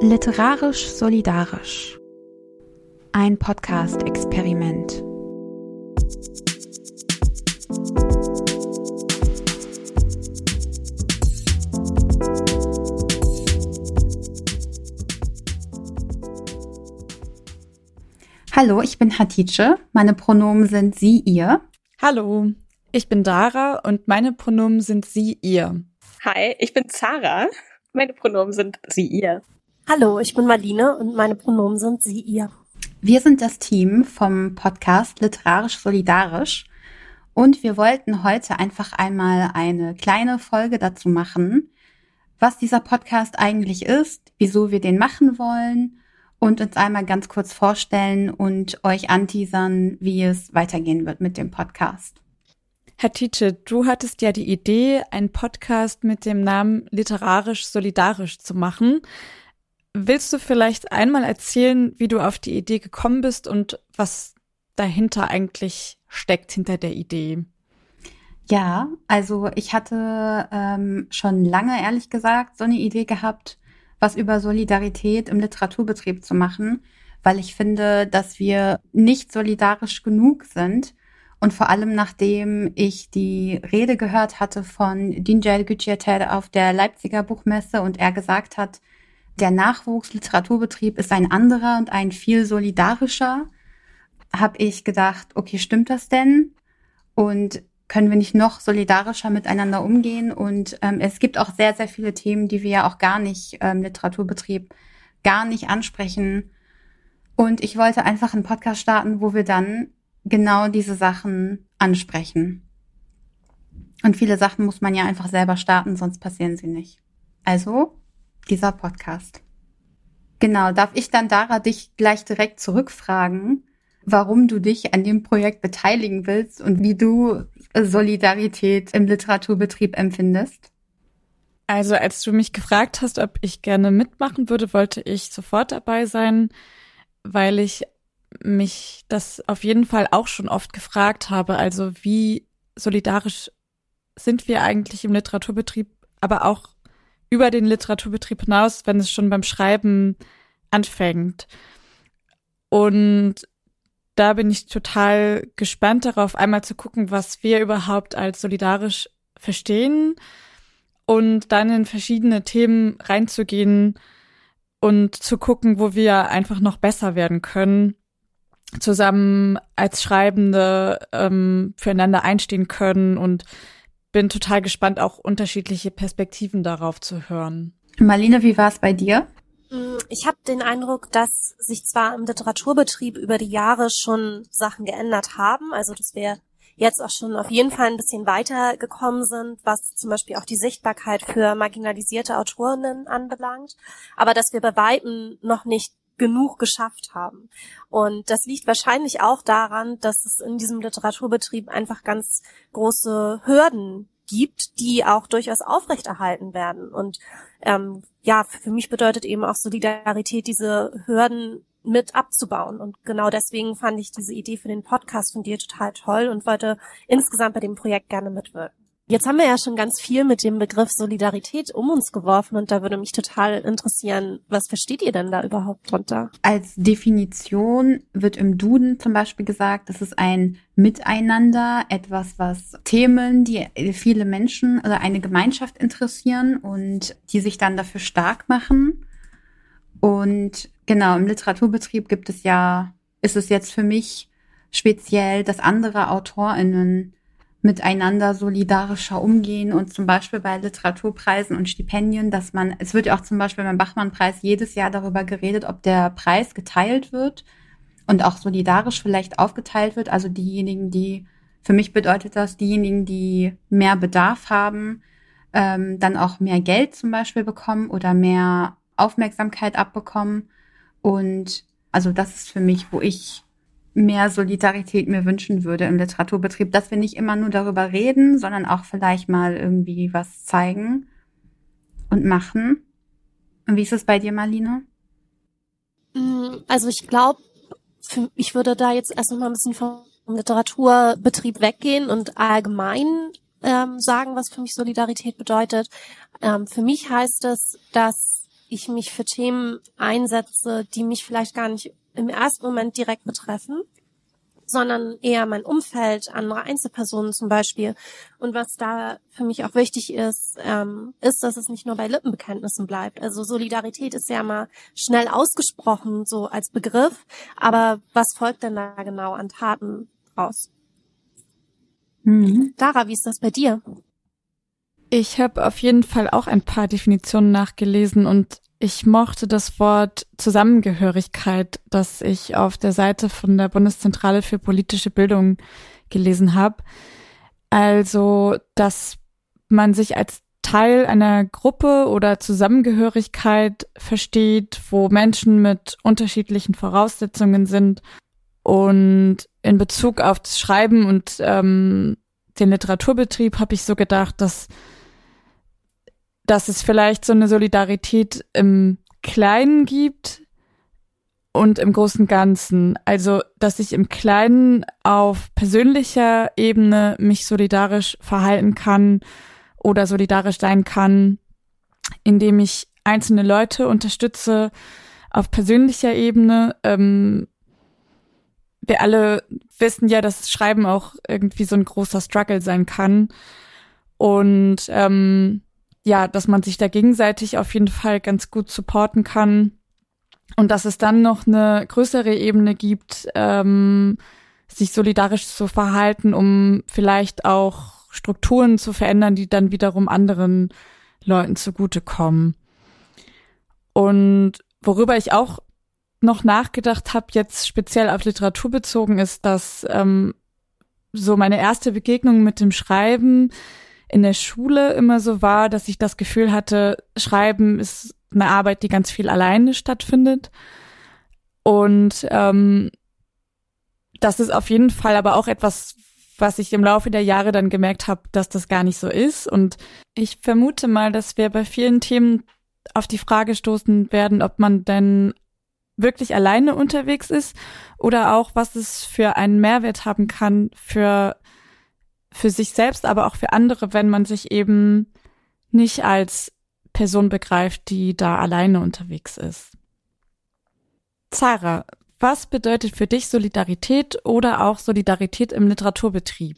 Literarisch solidarisch. Ein Podcast-Experiment. Hallo, ich bin Hatice. Meine Pronomen sind sie, ihr. Hallo, ich bin Dara und meine Pronomen sind sie, ihr. Hi, ich bin Zara. Meine Pronomen sind sie, ihr. Hallo, ich bin Marlene und meine Pronomen sind sie, ihr. Wir sind das Team vom Podcast Literarisch Solidarisch und wir wollten heute einfach einmal eine kleine Folge dazu machen, was dieser Podcast eigentlich ist, wieso wir den machen wollen und uns einmal ganz kurz vorstellen und euch anteasern, wie es weitergehen wird mit dem Podcast. Herr Tietje, du hattest ja die Idee, einen Podcast mit dem Namen Literarisch Solidarisch zu machen. Willst du vielleicht einmal erzählen, wie du auf die Idee gekommen bist und was dahinter eigentlich steckt, hinter der Idee? Ja, also ich hatte ähm, schon lange, ehrlich gesagt, so eine Idee gehabt, was über Solidarität im Literaturbetrieb zu machen, weil ich finde, dass wir nicht solidarisch genug sind. Und vor allem nachdem ich die Rede gehört hatte von Dinjal Gücieter auf der Leipziger Buchmesse und er gesagt hat, der Nachwuchsliteraturbetrieb ist ein anderer und ein viel solidarischer, habe ich gedacht, okay, stimmt das denn? Und können wir nicht noch solidarischer miteinander umgehen? Und ähm, es gibt auch sehr, sehr viele Themen, die wir ja auch gar nicht ähm, Literaturbetrieb gar nicht ansprechen. Und ich wollte einfach einen Podcast starten, wo wir dann genau diese Sachen ansprechen. Und viele Sachen muss man ja einfach selber starten, sonst passieren sie nicht. Also dieser Podcast. Genau, darf ich dann Dara dich gleich direkt zurückfragen, warum du dich an dem Projekt beteiligen willst und wie du Solidarität im Literaturbetrieb empfindest? Also als du mich gefragt hast, ob ich gerne mitmachen würde, wollte ich sofort dabei sein, weil ich mich das auf jeden Fall auch schon oft gefragt habe. Also wie solidarisch sind wir eigentlich im Literaturbetrieb, aber auch über den Literaturbetrieb hinaus, wenn es schon beim Schreiben anfängt. Und da bin ich total gespannt darauf, einmal zu gucken, was wir überhaupt als solidarisch verstehen und dann in verschiedene Themen reinzugehen und zu gucken, wo wir einfach noch besser werden können, zusammen als Schreibende ähm, füreinander einstehen können und bin total gespannt, auch unterschiedliche Perspektiven darauf zu hören. Marlene, wie war es bei dir? Mm, ich habe den Eindruck, dass sich zwar im Literaturbetrieb über die Jahre schon Sachen geändert haben, also dass wir jetzt auch schon auf jeden Fall ein bisschen weiter gekommen sind, was zum Beispiel auch die Sichtbarkeit für marginalisierte Autorinnen anbelangt, aber dass wir bei weitem noch nicht genug geschafft haben. Und das liegt wahrscheinlich auch daran, dass es in diesem Literaturbetrieb einfach ganz große Hürden gibt, die auch durchaus aufrechterhalten werden. Und ähm, ja, für mich bedeutet eben auch Solidarität, diese Hürden mit abzubauen. Und genau deswegen fand ich diese Idee für den Podcast von dir total toll und wollte insgesamt bei dem Projekt gerne mitwirken. Jetzt haben wir ja schon ganz viel mit dem Begriff Solidarität um uns geworfen und da würde mich total interessieren, was versteht ihr denn da überhaupt drunter? Als Definition wird im Duden zum Beispiel gesagt, es ist ein Miteinander, etwas, was Themen, die viele Menschen oder eine Gemeinschaft interessieren und die sich dann dafür stark machen. Und genau, im Literaturbetrieb gibt es ja, ist es jetzt für mich speziell, dass andere AutorInnen miteinander solidarischer umgehen und zum Beispiel bei Literaturpreisen und Stipendien, dass man, es wird ja auch zum Beispiel beim Bachmann-Preis jedes Jahr darüber geredet, ob der Preis geteilt wird und auch solidarisch vielleicht aufgeteilt wird. Also diejenigen, die, für mich bedeutet das, diejenigen, die mehr Bedarf haben, ähm, dann auch mehr Geld zum Beispiel bekommen oder mehr Aufmerksamkeit abbekommen. Und also das ist für mich, wo ich mehr Solidarität mir wünschen würde im Literaturbetrieb, dass wir nicht immer nur darüber reden, sondern auch vielleicht mal irgendwie was zeigen und machen. Und wie ist es bei dir, Marlene? Mm, also ich glaube, ich würde da jetzt erst noch mal ein bisschen vom Literaturbetrieb weggehen und allgemein ähm, sagen, was für mich Solidarität bedeutet. Ähm, für mich heißt es, dass ich mich für Themen einsetze, die mich vielleicht gar nicht im ersten Moment direkt betreffen, sondern eher mein Umfeld, andere Einzelpersonen zum Beispiel. Und was da für mich auch wichtig ist, ähm, ist, dass es nicht nur bei Lippenbekenntnissen bleibt. Also Solidarität ist ja mal schnell ausgesprochen, so als Begriff, aber was folgt denn da genau an Taten raus? Mhm. Dara, wie ist das bei dir? Ich habe auf jeden Fall auch ein paar Definitionen nachgelesen und ich mochte das Wort Zusammengehörigkeit, das ich auf der Seite von der Bundeszentrale für politische Bildung gelesen habe. Also, dass man sich als Teil einer Gruppe oder Zusammengehörigkeit versteht, wo Menschen mit unterschiedlichen Voraussetzungen sind. Und in Bezug auf das Schreiben und ähm, den Literaturbetrieb habe ich so gedacht, dass dass es vielleicht so eine Solidarität im Kleinen gibt und im großen Ganzen. Also, dass ich im Kleinen auf persönlicher Ebene mich solidarisch verhalten kann oder solidarisch sein kann, indem ich einzelne Leute unterstütze auf persönlicher Ebene. Ähm, wir alle wissen ja, dass Schreiben auch irgendwie so ein großer Struggle sein kann. Und ähm, ja, dass man sich da gegenseitig auf jeden Fall ganz gut supporten kann und dass es dann noch eine größere Ebene gibt, ähm, sich solidarisch zu verhalten, um vielleicht auch Strukturen zu verändern, die dann wiederum anderen Leuten zugutekommen. Und worüber ich auch noch nachgedacht habe, jetzt speziell auf Literatur bezogen, ist, dass ähm, so meine erste Begegnung mit dem Schreiben in der Schule immer so war, dass ich das Gefühl hatte, Schreiben ist eine Arbeit, die ganz viel alleine stattfindet. Und ähm, das ist auf jeden Fall aber auch etwas, was ich im Laufe der Jahre dann gemerkt habe, dass das gar nicht so ist. Und ich vermute mal, dass wir bei vielen Themen auf die Frage stoßen werden, ob man denn wirklich alleine unterwegs ist oder auch, was es für einen Mehrwert haben kann für für sich selbst, aber auch für andere, wenn man sich eben nicht als Person begreift, die da alleine unterwegs ist. Zara, was bedeutet für dich Solidarität oder auch Solidarität im Literaturbetrieb?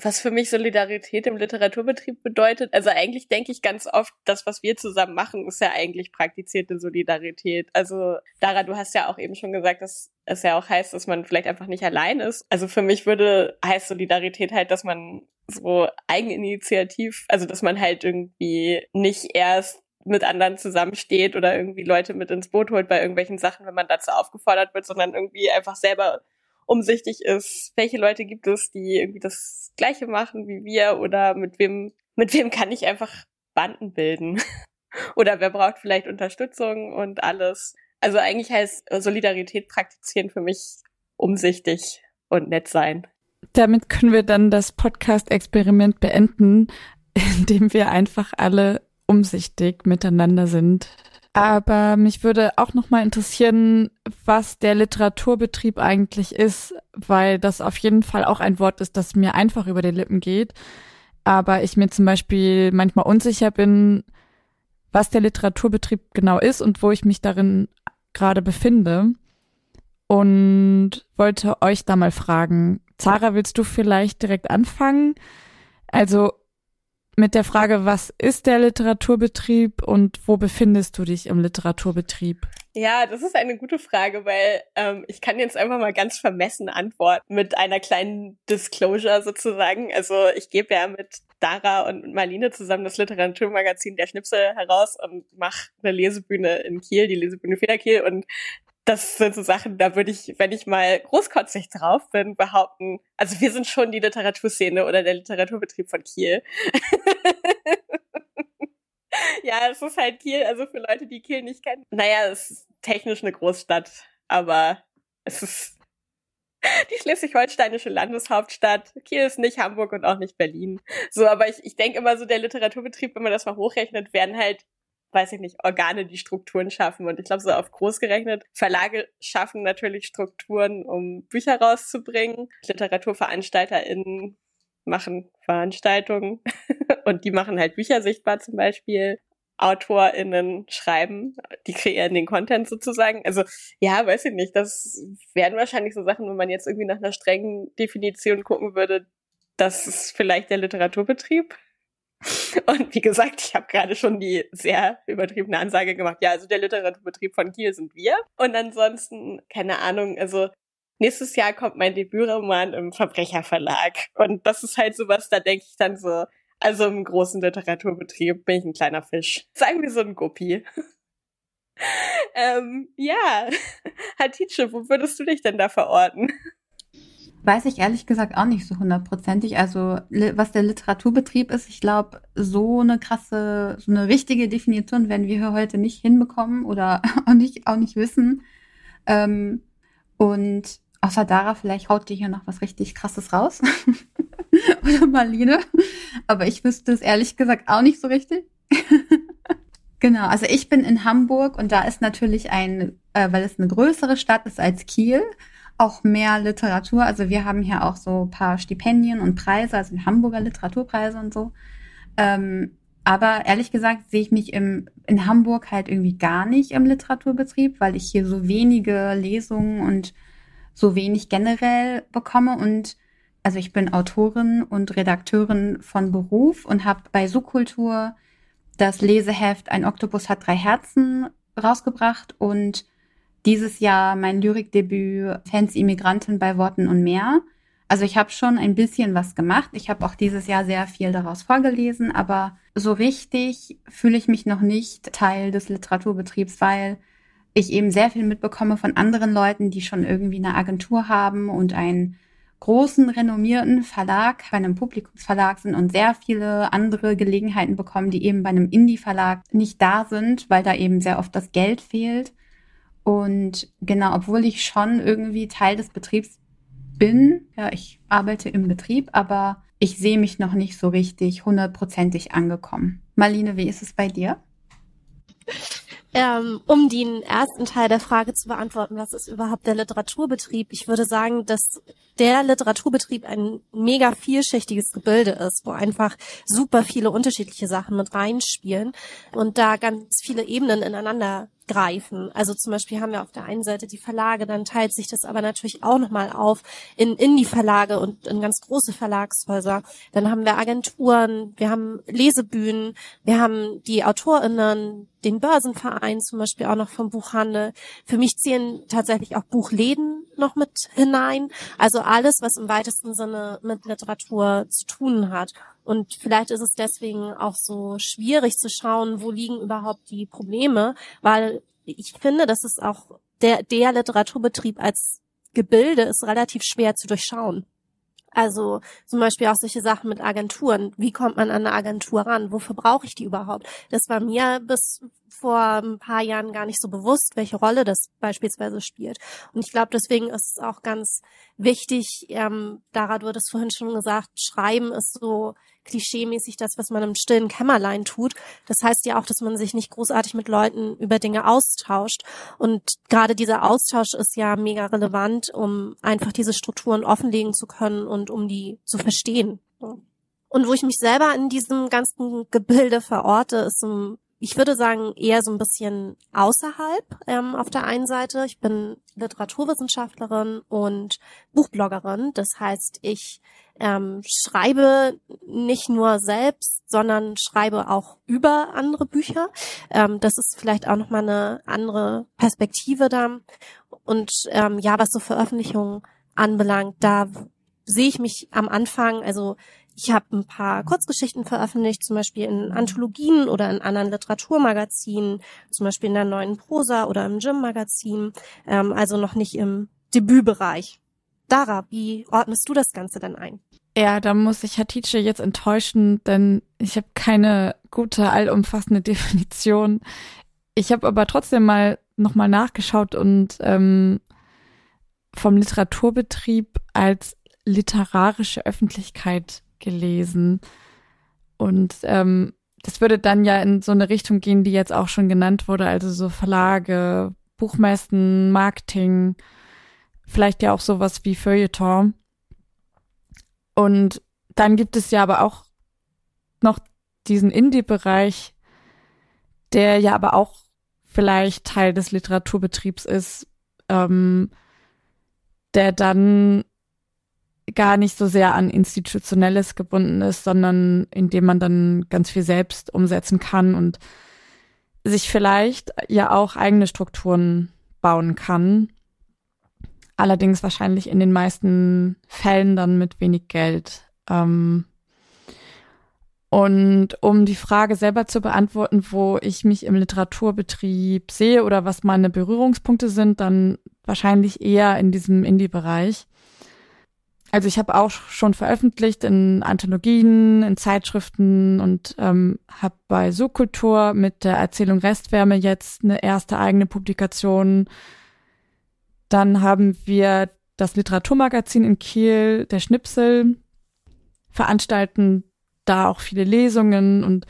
Was für mich Solidarität im Literaturbetrieb bedeutet. Also eigentlich denke ich ganz oft, das, was wir zusammen machen, ist ja eigentlich praktizierte Solidarität. Also Dara, du hast ja auch eben schon gesagt, dass es ja auch heißt, dass man vielleicht einfach nicht allein ist. Also für mich würde heißt Solidarität halt, dass man so eigeninitiativ, also dass man halt irgendwie nicht erst mit anderen zusammensteht oder irgendwie Leute mit ins Boot holt bei irgendwelchen Sachen, wenn man dazu aufgefordert wird, sondern irgendwie einfach selber umsichtig ist, welche Leute gibt es, die irgendwie das Gleiche machen wie wir oder mit wem, mit wem kann ich einfach Banden bilden? oder wer braucht vielleicht Unterstützung und alles. Also eigentlich heißt Solidarität praktizieren für mich umsichtig und nett sein. Damit können wir dann das Podcast-Experiment beenden, indem wir einfach alle umsichtig miteinander sind. Aber mich würde auch noch mal interessieren, was der Literaturbetrieb eigentlich ist, weil das auf jeden Fall auch ein Wort ist, das mir einfach über die Lippen geht. Aber ich mir zum Beispiel manchmal unsicher bin, was der Literaturbetrieb genau ist und wo ich mich darin gerade befinde. Und wollte euch da mal fragen, Zara, willst du vielleicht direkt anfangen? Also mit der Frage, was ist der Literaturbetrieb und wo befindest du dich im Literaturbetrieb? Ja, das ist eine gute Frage, weil ähm, ich kann jetzt einfach mal ganz vermessen antworten mit einer kleinen Disclosure sozusagen. Also ich gebe ja mit Dara und Marlene zusammen das Literaturmagazin Der Schnipsel heraus und mache eine Lesebühne in Kiel, die Lesebühne Federkiel und das sind so Sachen, da würde ich, wenn ich mal großkotzig drauf bin, behaupten, also wir sind schon die Literaturszene oder der Literaturbetrieb von Kiel. ja, es ist halt Kiel, also für Leute, die Kiel nicht kennen. Naja, es ist technisch eine Großstadt, aber es ist die schleswig-holsteinische Landeshauptstadt. Kiel ist nicht Hamburg und auch nicht Berlin. So, aber ich, ich denke immer so, der Literaturbetrieb, wenn man das mal hochrechnet, werden halt weiß ich nicht, Organe, die Strukturen schaffen. Und ich glaube, so auf groß gerechnet, Verlage schaffen natürlich Strukturen, um Bücher rauszubringen. LiteraturveranstalterInnen machen Veranstaltungen und die machen halt Bücher sichtbar zum Beispiel. AutorInnen schreiben, die kreieren den Content sozusagen. Also ja, weiß ich nicht. Das wären wahrscheinlich so Sachen, wenn man jetzt irgendwie nach einer strengen Definition gucken würde, das ist vielleicht der Literaturbetrieb. Und wie gesagt, ich habe gerade schon die sehr übertriebene Ansage gemacht. Ja, also der Literaturbetrieb von Kiel sind wir. Und ansonsten, keine Ahnung, also nächstes Jahr kommt mein Debütroman im Verbrecherverlag. Und das ist halt sowas, da denke ich dann so, also im großen Literaturbetrieb bin ich ein kleiner Fisch. Sagen wir so ein Guppi. ähm, ja, Hatice, wo würdest du dich denn da verorten? Weiß ich ehrlich gesagt auch nicht so hundertprozentig. Also was der Literaturbetrieb ist, ich glaube, so eine krasse, so eine richtige Definition werden wir hier heute nicht hinbekommen oder auch nicht, auch nicht wissen. Ähm, und außer Dara, vielleicht haut die hier noch was richtig krasses raus. oder Marlene. Aber ich wüsste es ehrlich gesagt auch nicht so richtig. genau, also ich bin in Hamburg und da ist natürlich ein, äh, weil es eine größere Stadt ist als Kiel, auch mehr Literatur. Also wir haben hier auch so paar Stipendien und Preise, also Hamburger Literaturpreise und so. Ähm, aber ehrlich gesagt sehe ich mich im, in Hamburg halt irgendwie gar nicht im Literaturbetrieb, weil ich hier so wenige Lesungen und so wenig generell bekomme und also ich bin Autorin und Redakteurin von Beruf und habe bei Subkultur das Leseheft Ein Oktopus hat drei Herzen rausgebracht und dieses Jahr mein Lyrikdebüt Fans Immigranten bei Worten und mehr. Also ich habe schon ein bisschen was gemacht. Ich habe auch dieses Jahr sehr viel daraus vorgelesen, aber so richtig fühle ich mich noch nicht Teil des Literaturbetriebs, weil ich eben sehr viel mitbekomme von anderen Leuten, die schon irgendwie eine Agentur haben und einen großen, renommierten Verlag, bei einem Publikumsverlag sind und sehr viele andere Gelegenheiten bekommen, die eben bei einem Indie-Verlag nicht da sind, weil da eben sehr oft das Geld fehlt. Und genau, obwohl ich schon irgendwie Teil des Betriebs bin, ja, ich arbeite im Betrieb, aber ich sehe mich noch nicht so richtig hundertprozentig angekommen. Marlene, wie ist es bei dir? Ähm, um den ersten Teil der Frage zu beantworten, was ist überhaupt der Literaturbetrieb? Ich würde sagen, dass der Literaturbetrieb ein mega vielschichtiges Gebilde ist, wo einfach super viele unterschiedliche Sachen mit reinspielen und da ganz viele Ebenen ineinander greifen. Also zum Beispiel haben wir auf der einen Seite die Verlage, dann teilt sich das aber natürlich auch nochmal auf in Indie-Verlage und in ganz große Verlagshäuser. Dann haben wir Agenturen, wir haben Lesebühnen, wir haben die AutorInnen, den Börsenverein zum Beispiel auch noch vom Buchhandel. Für mich zählen tatsächlich auch Buchläden noch mit hinein. Also alles, was im weitesten Sinne mit Literatur zu tun hat. Und vielleicht ist es deswegen auch so schwierig zu schauen, wo liegen überhaupt die Probleme, weil ich finde, dass es auch der, der Literaturbetrieb als Gebilde ist relativ schwer zu durchschauen. Also zum Beispiel auch solche Sachen mit Agenturen. Wie kommt man an eine Agentur ran? Wofür brauche ich die überhaupt? Das war mir bis vor ein paar Jahren gar nicht so bewusst, welche Rolle das beispielsweise spielt. Und ich glaube, deswegen ist es auch ganz wichtig, ähm, Dara, du hattest vorhin schon gesagt, Schreiben ist so klischeemäßig das, was man im stillen Kämmerlein tut. Das heißt ja auch, dass man sich nicht großartig mit Leuten über Dinge austauscht. Und gerade dieser Austausch ist ja mega relevant, um einfach diese Strukturen offenlegen zu können und um die zu verstehen. Und wo ich mich selber in diesem ganzen Gebilde verorte, ist so ich würde sagen, eher so ein bisschen außerhalb ähm, auf der einen Seite. Ich bin Literaturwissenschaftlerin und Buchbloggerin. Das heißt, ich ähm, schreibe nicht nur selbst, sondern schreibe auch über andere Bücher. Ähm, das ist vielleicht auch nochmal eine andere Perspektive da. Und ähm, ja, was so Veröffentlichungen anbelangt, da sehe ich mich am Anfang, also ich habe ein paar Kurzgeschichten veröffentlicht, zum Beispiel in Anthologien oder in anderen Literaturmagazinen, zum Beispiel in der neuen Prosa oder im Gym-Magazin, ähm, also noch nicht im Debütbereich. Dara, wie ordnest du das Ganze denn ein? Ja, da muss ich Hatice jetzt enttäuschen, denn ich habe keine gute, allumfassende Definition. Ich habe aber trotzdem mal nochmal nachgeschaut und ähm, vom Literaturbetrieb als literarische Öffentlichkeit gelesen. Und ähm, das würde dann ja in so eine Richtung gehen, die jetzt auch schon genannt wurde, also so Verlage, Buchmessen, Marketing, vielleicht ja auch sowas wie Feuilleton. Und dann gibt es ja aber auch noch diesen Indie-Bereich, der ja aber auch vielleicht Teil des Literaturbetriebs ist, ähm, der dann gar nicht so sehr an Institutionelles gebunden ist, sondern indem man dann ganz viel selbst umsetzen kann und sich vielleicht ja auch eigene Strukturen bauen kann. Allerdings wahrscheinlich in den meisten Fällen dann mit wenig Geld. Ähm, und um die Frage selber zu beantworten, wo ich mich im Literaturbetrieb sehe oder was meine Berührungspunkte sind, dann wahrscheinlich eher in diesem Indie-Bereich. Also ich habe auch schon veröffentlicht in Anthologien, in Zeitschriften und ähm, habe bei Subkultur mit der Erzählung Restwärme jetzt eine erste eigene Publikation. Dann haben wir das Literaturmagazin in Kiel, der Schnipsel, veranstalten da auch viele Lesungen und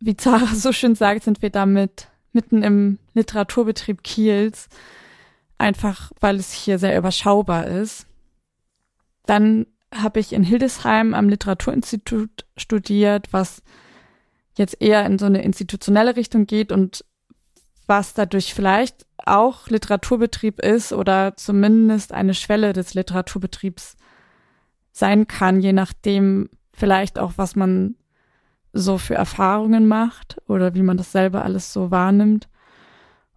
wie Zara so schön sagt, sind wir damit mitten im Literaturbetrieb Kiels, einfach weil es hier sehr überschaubar ist. Dann habe ich in Hildesheim am Literaturinstitut studiert, was jetzt eher in so eine institutionelle Richtung geht und was dadurch vielleicht auch Literaturbetrieb ist oder zumindest eine Schwelle des Literaturbetriebs sein kann, je nachdem vielleicht auch, was man so für Erfahrungen macht oder wie man das selber alles so wahrnimmt.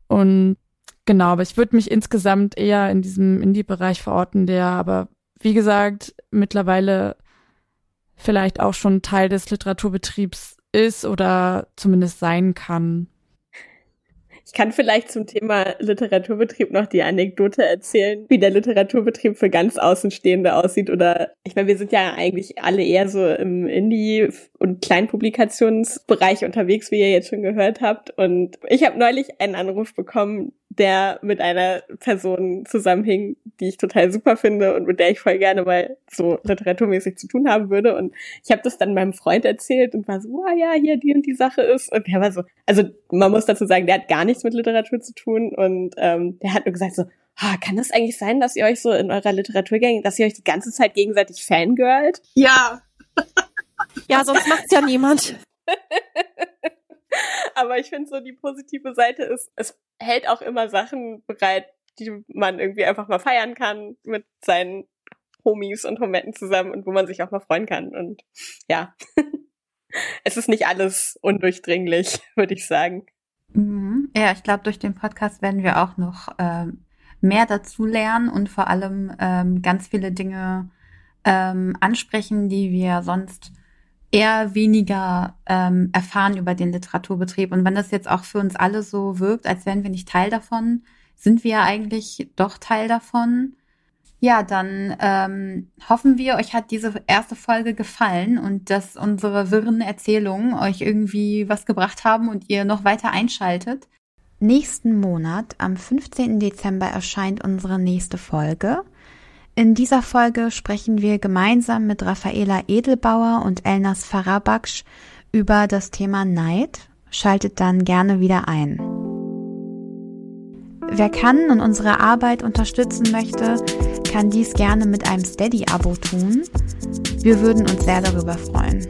Und genau, aber ich würde mich insgesamt eher in diesem Indie-Bereich verorten, der aber wie gesagt, mittlerweile vielleicht auch schon Teil des Literaturbetriebs ist oder zumindest sein kann. Ich kann vielleicht zum Thema Literaturbetrieb noch die Anekdote erzählen, wie der Literaturbetrieb für ganz Außenstehende aussieht. Oder ich meine, wir sind ja eigentlich alle eher so im Indie- und Kleinpublikationsbereich unterwegs, wie ihr jetzt schon gehört habt. Und ich habe neulich einen Anruf bekommen, der mit einer Person zusammenhing, die ich total super finde und mit der ich voll gerne mal so literaturmäßig zu tun haben würde. Und ich habe das dann meinem Freund erzählt und war so, oh ja, hier die und die Sache ist. Und der war so, also man muss dazu sagen, der hat gar nichts mit Literatur zu tun und ähm, der hat nur gesagt so, ah, kann das eigentlich sein, dass ihr euch so in eurer Literaturgang, dass ihr euch die ganze Zeit gegenseitig fangirlt? Ja. ja, sonst macht's ja niemand. Aber ich finde so die positive Seite ist, es hält auch immer Sachen bereit, die man irgendwie einfach mal feiern kann mit seinen Homies und Hometten zusammen und wo man sich auch mal freuen kann. Und ja, es ist nicht alles undurchdringlich, würde ich sagen. Mhm. Ja, ich glaube, durch den Podcast werden wir auch noch ähm, mehr dazu lernen und vor allem ähm, ganz viele Dinge ähm, ansprechen, die wir sonst eher weniger ähm, erfahren über den Literaturbetrieb. Und wenn das jetzt auch für uns alle so wirkt, als wären wir nicht Teil davon, sind wir ja eigentlich doch Teil davon. Ja, dann ähm, hoffen wir, euch hat diese erste Folge gefallen und dass unsere wirren Erzählungen euch irgendwie was gebracht haben und ihr noch weiter einschaltet. Nächsten Monat, am 15. Dezember, erscheint unsere nächste Folge. In dieser Folge sprechen wir gemeinsam mit Raffaela Edelbauer und Elnas Farabaksch über das Thema Neid. Schaltet dann gerne wieder ein. Wer kann und unsere Arbeit unterstützen möchte, kann dies gerne mit einem Steady-Abo tun. Wir würden uns sehr darüber freuen.